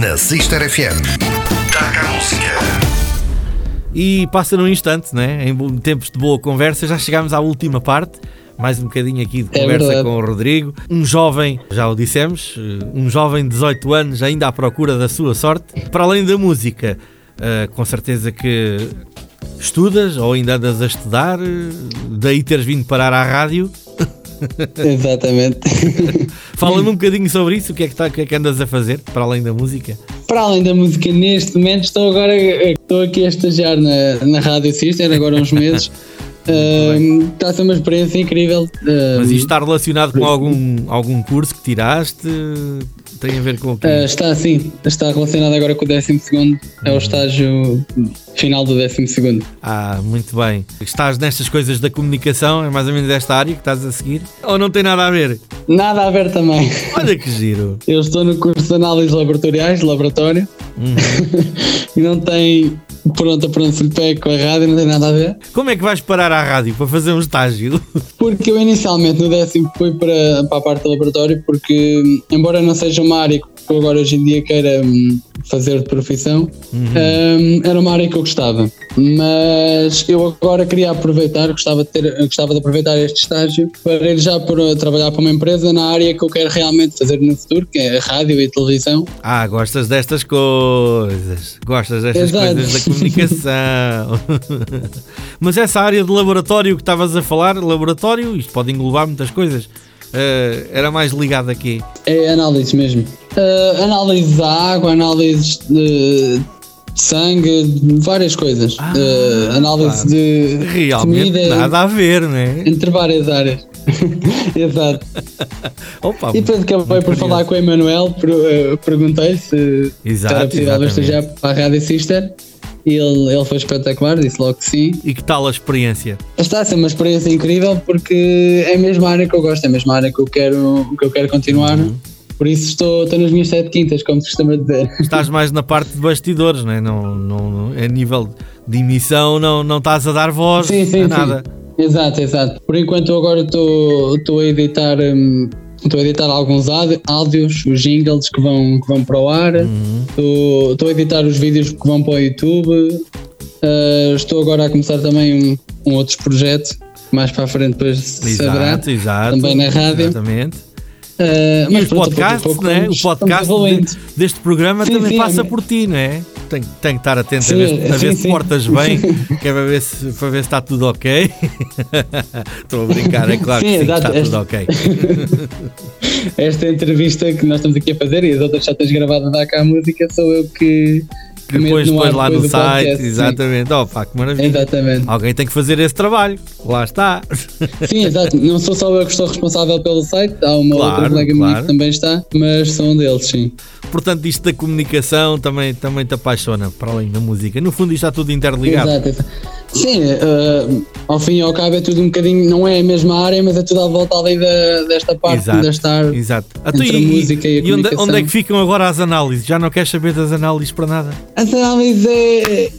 na Sister FM. Taca a música. E passa num instante, né? em tempos de boa conversa, já chegámos à última parte. Mais um bocadinho aqui de É conversa verdade. com o Rodrigo. Um jovem, já o dissemos, eh, um jovem de 18 anos, ainda à procura da sua sorte. Para além da música, eh, com certeza que estudas ou ainda andas a estudar, eh, daí teres vindo parar à rádio. Exatamente. Fala-me um bocadinho sobre isso, o que é que, tá, o que é que andas a fazer, para além da música? Para além da música, neste momento estou agora estou aqui a estagiar na, na Rádio Sister, agora há uns meses. Ahm, Está a ser uma experiência incrível. Ahm, Mas isto está relacionado com algum, algum curso que tiraste? Tem a ver com o quê? ah, está assim, está relacionado agora com o 12 é o estágio final do 12 Ah, muito bem. Estás nestas coisas da comunicação, é mais ou menos esta área que estás a seguir? Ou não tem nada a ver? Nada a ver também. Olha que giro. Eu estou no curso de análises laboratoriais, de laboratório, e não tem pronto lhe pega com a rádio, não tem nada a ver. Como é que vais parar à rádio para fazer um estágio? Porque eu inicialmente no décimo fui para, para a parte do laboratório, porque embora não seja uma área que eu agora hoje em dia queira hum, fazer de profissão, hum, era uma área que eu gostava. Mas eu agora queria aproveitar, gostava de, ter, gostava de aproveitar este estágio para ir já por, trabalhar para uma empresa na área que eu quero realmente fazer no futuro, que é a rádio e a televisão. Ah, gostas destas coisas. Gostas destas Exato. coisas da comunicação. Mas essa área de laboratório que estavas a falar, laboratório, isto pode englobar muitas coisas. eh, era mais ligado aqui. É análise mesmo. Uh, análise da água, análises de, de sangue, várias coisas. Ah, Uh, análise claro. de Realmente comida, nada a ver, não é? entre várias áreas. Exato. Opa, E depois acabei por falar com o Emanuel, uh, perguntei se Exato, era possível estagiar para a Rádio Sister. E ele, ele foi espetacular, disse logo que sim. E que tal a experiência? Está a ser uma experiência incrível porque é a mesma área que eu gosto, é a mesma área que eu quero, que eu quero continuar. Uhum. Por isso estou, estou nas minhas sete quintas, como se costuma dizer. Estás mais na parte de bastidores, não é? Não, não, a nível de emissão não, não estás a dar voz Sim, sim, a sim. nada. Exato, exato. Por enquanto agora estou estou a editar hum, estou a editar alguns áudio- áudios, os jingles que vão, que vão para o ar, estou estou a editar os vídeos que vão para o YouTube, Ah, estou agora a começar também um, um outro projeto, mais para a frente depois se saberá, Exato, exato. também na rádio. Exatamente. Ah, E mas os pronto, a pouco e podcasts, pouco não é? O podcast de- deste programa Sim, também sim, passa é- por ti, não é? Tem, tem que estar atento a Sim, ver, se- a ver se portas bem, que é para ver se, para ver se está tudo ok. Estou a brincar, é claro que sim, que exato. está tudo Este- ok. Esta entrevista que nós estamos aqui a fazer e as outras já tens gravado a dar cá a música sou eu que, Que depois, depois lá no site, podcast, sim. exatamente. Oh, pá, que maravilha. Exatamente. Alguém tem que fazer esse trabalho. Lá está. Sim, exato. Não sou só eu que estou responsável pelo site, há uma Claro, outra colega minha claro. que também está, mas sou um deles, sim. Portanto, isto da comunicação também, também te apaixona, para além da música. No fundo, isto está tudo interligado. Exato, exato. Sim, eh, ao fim e ao cabo é tudo um bocadinho, não é a mesma área, mas é tudo à volta ali da, desta parte Exato, desta área. Exato. entre Então, a música e a onde, comunicação. onde é que ficam agora as análises? Já não queres saber das análises para nada? As análises é,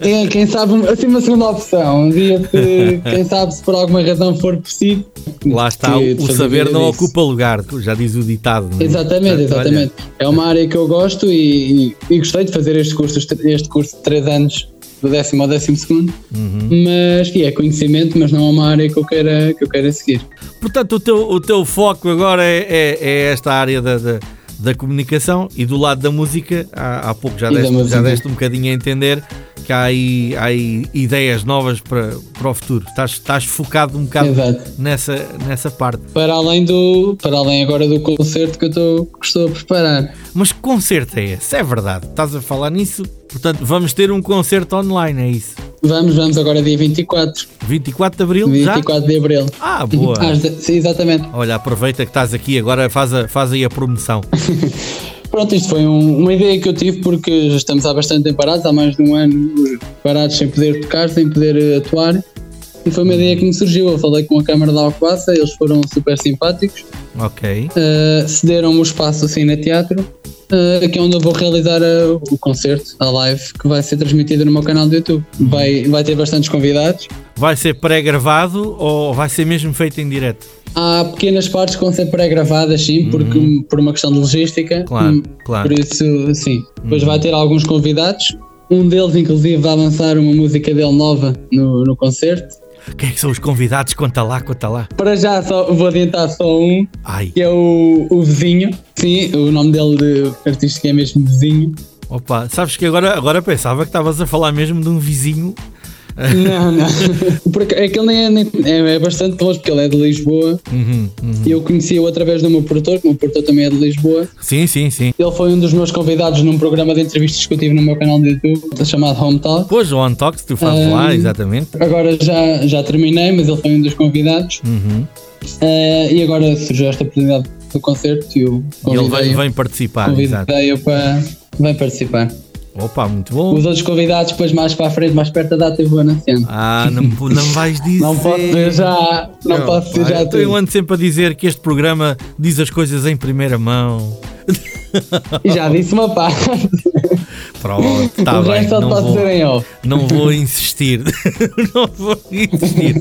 é, quem sabe, assim uma segunda opção. Um dia que, quem sabe, se por alguma razão for possível. Lá está, de- o, saber não disso. ocupa lugar, já diz o ditado. é? Exatamente, Portanto, olha, exatamente. É uma área que eu gosto e, e- e gostei de fazer este curso, este curso de 3 anos, do décimo ao décimo segundo. Uhum. Mas que é conhecimento, mas não é uma área que eu queira, que eu queira seguir. Portanto, o teu, o teu foco agora é, é, é esta área da, da, da comunicação e do lado da música, há, há pouco já deste, já deste um bocadinho a entender que há aí, há aí ideias novas para, para o futuro. Estás, estás focado um bocado Exato. nessa, nessa parte. Para além, do, para além agora do concerto que eu estou, que estou a preparar. Mas que concerto é esse? É verdade, estás a falar nisso? Portanto, vamos ter um concerto online, é isso? Vamos, vamos agora dia 24. 24 de Abril? Já? 24 de Abril. Ah, boa. Sim, exatamente. Olha, aproveita que estás aqui agora, faz, a, faz aí a promoção. Pronto, isto foi um- uma ideia que eu tive porque já estamos há bastante tempo parados, há mais de um ano parados sem poder tocar, sem poder eh, atuar. E foi uma ideia que me surgiu. Eu falei com a Câmara da Alcobaça, eles foram super simpáticos, Ok. eh, cederam-me o espaço assim na teatro, eh, que é onde eu vou realizar eh, o concerto, a live, que vai ser transmitida no meu canal do YouTube. Vai, vai ter bastantes convidados. Vai ser pré-gravado ou vai ser mesmo feito em direto? Há pequenas partes que vão ser pré-gravadas, sim, porque, Uhum. por uma questão de logística. Claro, Hum, claro. Por isso, sim. Depois vai ter alguns convidados. Um deles, inclusive, vai lançar uma música dele nova no, no concerto. Quem é que são os convidados? Conta lá, conta lá. Para já, só, vou adiantar só um, Ai, que é o, o Vizinho. Sim, o nome dele de artístico é mesmo Vizinho. opa, sabes que agora, agora pensava que estavas a falar mesmo de um vizinho. Não, não. Porque aquele nem é, nem- é, é bastante longe, porque ele é de Lisboa. Uhum, uhum. E eu conheci-o através do meu produtor, que o meu produtor também é de Lisboa. Sim, sim, sim. Ele foi um dos meus convidados num programa de entrevistas que eu tive no meu canal de YouTube, chamado Home Talk. Pois, o On Talks, tu fazes lá, exatamente. Agora já, já terminei, mas ele foi um dos convidados. Uhum. Eh, e agora surgiu esta oportunidade do concerto e eu E ele vem, convidei-o vem participar, exato. convidei para vem participar. Opa, muito bom. Os outros convidados, depois mais para a frente, mais perto da data, eu vou anunciando. Ah, não, me- não vais dizer. Não posso dizer já, não, posso dizer pá, já então eu tudo. ando sempre a dizer que este programa diz as coisas em primeira mão. E já disse uma parte. Pronto, está o bem. Não vou, dizer em off. não vou insistir. não vou insistir.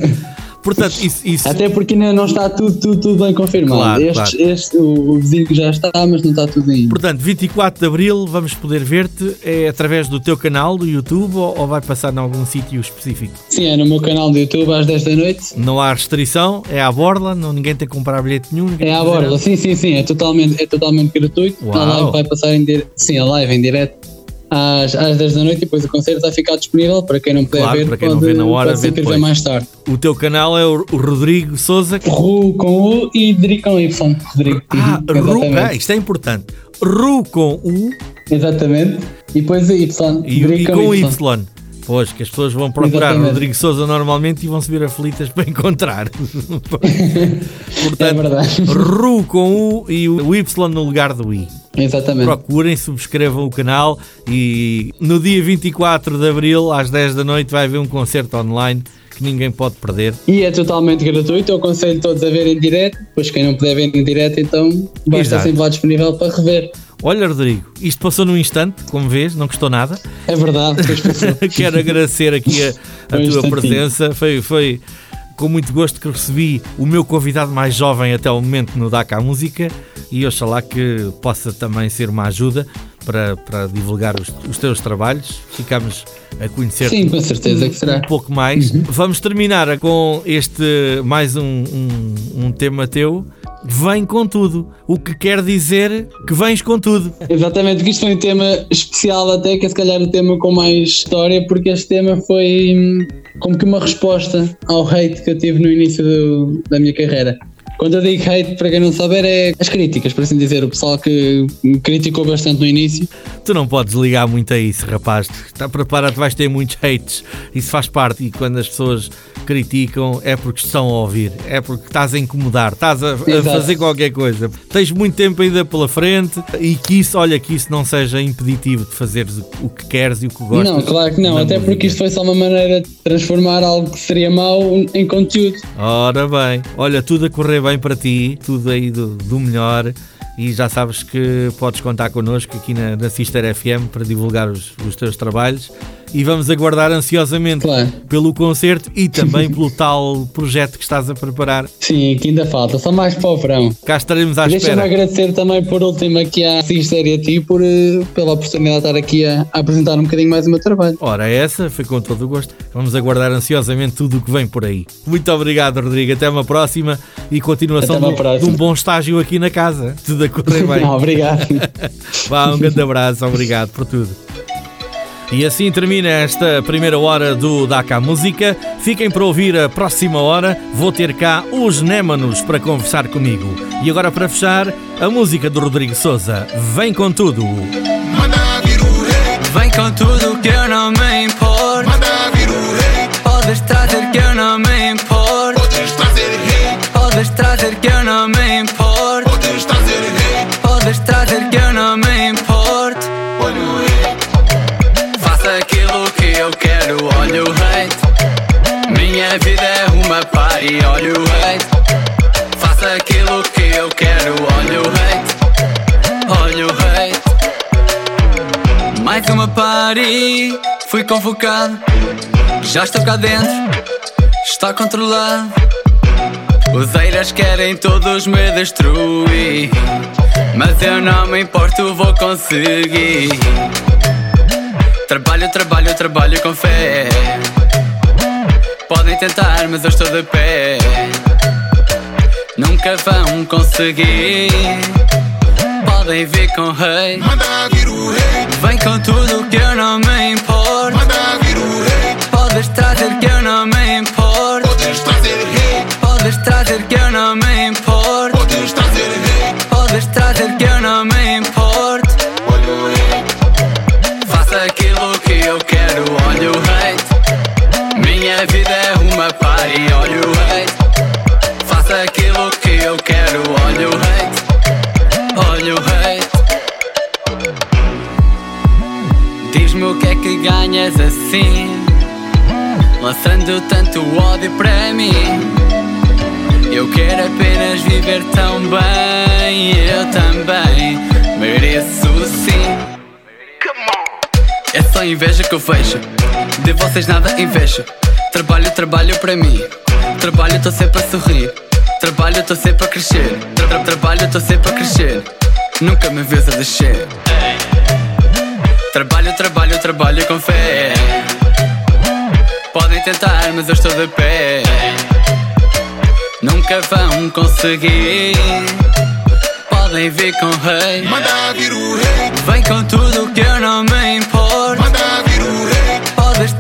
Portanto, isso. isso Até porque ainda não está tudo, tudo, tudo bem confirmado. Claro, este, claro. este, o, o vizinho já está, mas não está tudo ainda. Portanto, 24 de Abril vamos poder ver-te é através do teu canal do YouTube ou, ou vai passar em algum sítio específico? Sim, é no meu canal do YouTube às 10 da noite. Não há restrição, é à borla, não, ninguém tem que comprar bilhete nenhum. É à borda, sim, sim, sim, é totalmente, é totalmente gratuito. A live vai passar em direto, sim, a live em direto às, às 10 da noite e depois o concerto vai ficar disponível para quem não puder Claro, ver. para quem não pode, vê na hora, pode ver depois. mais tarde. O teu canal é o, Rodrigo Souza. Ru com U e Dri com Y. Rodrigo. Ah, Ru, ah, isto é importante. Ru com U Exatamente. E depois Y. e, Dri e com Y. Pois, que as pessoas vão procurar Exatamente. Rodrigo Souza normalmente e vão se vir aflitas para encontrar. É Portanto, verdade. Ru com U e o Y no lugar do I. Exatamente. Procurem, subscrevam o canal e no dia 24 de Abril, às 10 da noite, vai haver um concerto online que ninguém pode perder. E é totalmente gratuito, eu aconselho todos a ver em direto, depois quem não puder ver em direto, então vai estar Exato. sempre lá disponível para rever. Olha, Rodrigo, isto passou num instante, como vês, não custou nada. É verdade. Quero agradecer aqui a, a um tua presença. Foi, foi com muito gosto que recebi o meu convidado mais jovem até o momento no DACA à Música e oxalá que possa também ser uma ajuda para, para divulgar os, os teus trabalhos. Ficamos a conhecer Sim, com certeza que um será. pouco mais. Vamos terminar com este mais um, um, um tema teu. Vem com tudo. O que quer dizer que vens com tudo. Exatamente, porque isto foi um tema especial até, que é se calhar o tema com mais história, porque este tema foi hum, como que uma resposta ao hate que eu tive no início do- da minha carreira. Quando eu digo hate, para quem não saber, é as críticas, por assim dizer, o pessoal que me criticou bastante no início. Tu não podes ligar muito a isso, rapaz. Está preparado, vais ter muitos hates. Isso faz parte. E quando as pessoas criticam, é porque estão a ouvir. É porque estás a incomodar, estás a, a fazer qualquer coisa. Tens muito tempo ainda pela frente e que isso, olha, que isso não seja impeditivo de fazeres o, que queres e o que gostas. não, claro que não, até música. porque isto foi só uma maneira de transformar algo que seria mau em conteúdo. Ora bem, olha, tudo a correr bem para ti, tudo aí do, do melhor. E já sabes que podes contar connosco aqui na, na Sister FM para divulgar os, os teus trabalhos. E vamos aguardar ansiosamente Claro. pelo concerto e também pelo tal projeto que estás a preparar. Sim, que ainda falta, só mais para o verão. Cá estaremos à Deixa-me espera. agradecer também por último aqui à Sister e a ti por, eh, pela oportunidade de estar aqui a, a apresentar um bocadinho mais o meu trabalho. Ora, essa foi com todo o gosto. Vamos aguardar ansiosamente tudo o que vem por aí. Muito obrigado, Rodrigo. Até uma próxima e continuação de um bom estágio aqui na casa. Tudo a correr bem. Não, obrigado. Vá, um grande abraço, obrigado por tudo. E assim termina esta primeira hora do Daka Música. Fiquem para ouvir a próxima hora. Vou ter cá os Némanos para conversar comigo. E agora para fechar, a música do Rodrigo Souza. Vem com tudo. Manda vir o rei, Vem com tudo que eu não me importo. manda vir o rei, Podes trazer que eu não me importo. podes trazer rei, Podes trazer olha o hate. Minha vida é uma party, olha o hate. Faça aquilo que eu quero, olha o hate. Olha o hate. Mais uma party, fui convocado. Já estou cá dentro, está controlado. Os eiras querem todos me destruir. Mas eu não me importo, vou conseguir. Trabalho, trabalho, trabalho com fé. Podem tentar, mas eu estou de pé. Nunca vão conseguir. Podem vir com rei. Manda vir o rei, Vem com tudo que eu não me importo. manda vir o rei. Podes trazer que eu não me importo. Podes trazer rei, Podes trazer que Diz-me o que é que ganhas assim, lançando tanto ódio para mim. Eu quero apenas viver tão bem, eu também mereço sim. É só inveja que eu vejo. De vocês nada invejo. Trabalho, trabalho para mim. Trabalho, tô sempre a sorrir. Trabalho, tô sempre a crescer. Tra tra trabalho, tô sempre a crescer. Nunca me vês a descer. Trabalho, trabalho, trabalho com fé. Podem tentar, mas eu estou de pé. Nunca vão conseguir. Podem vir com rei. manda vir o rei, Vem com tudo que eu não me importo. manda vir o rei. Podes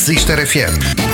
106.4 FM.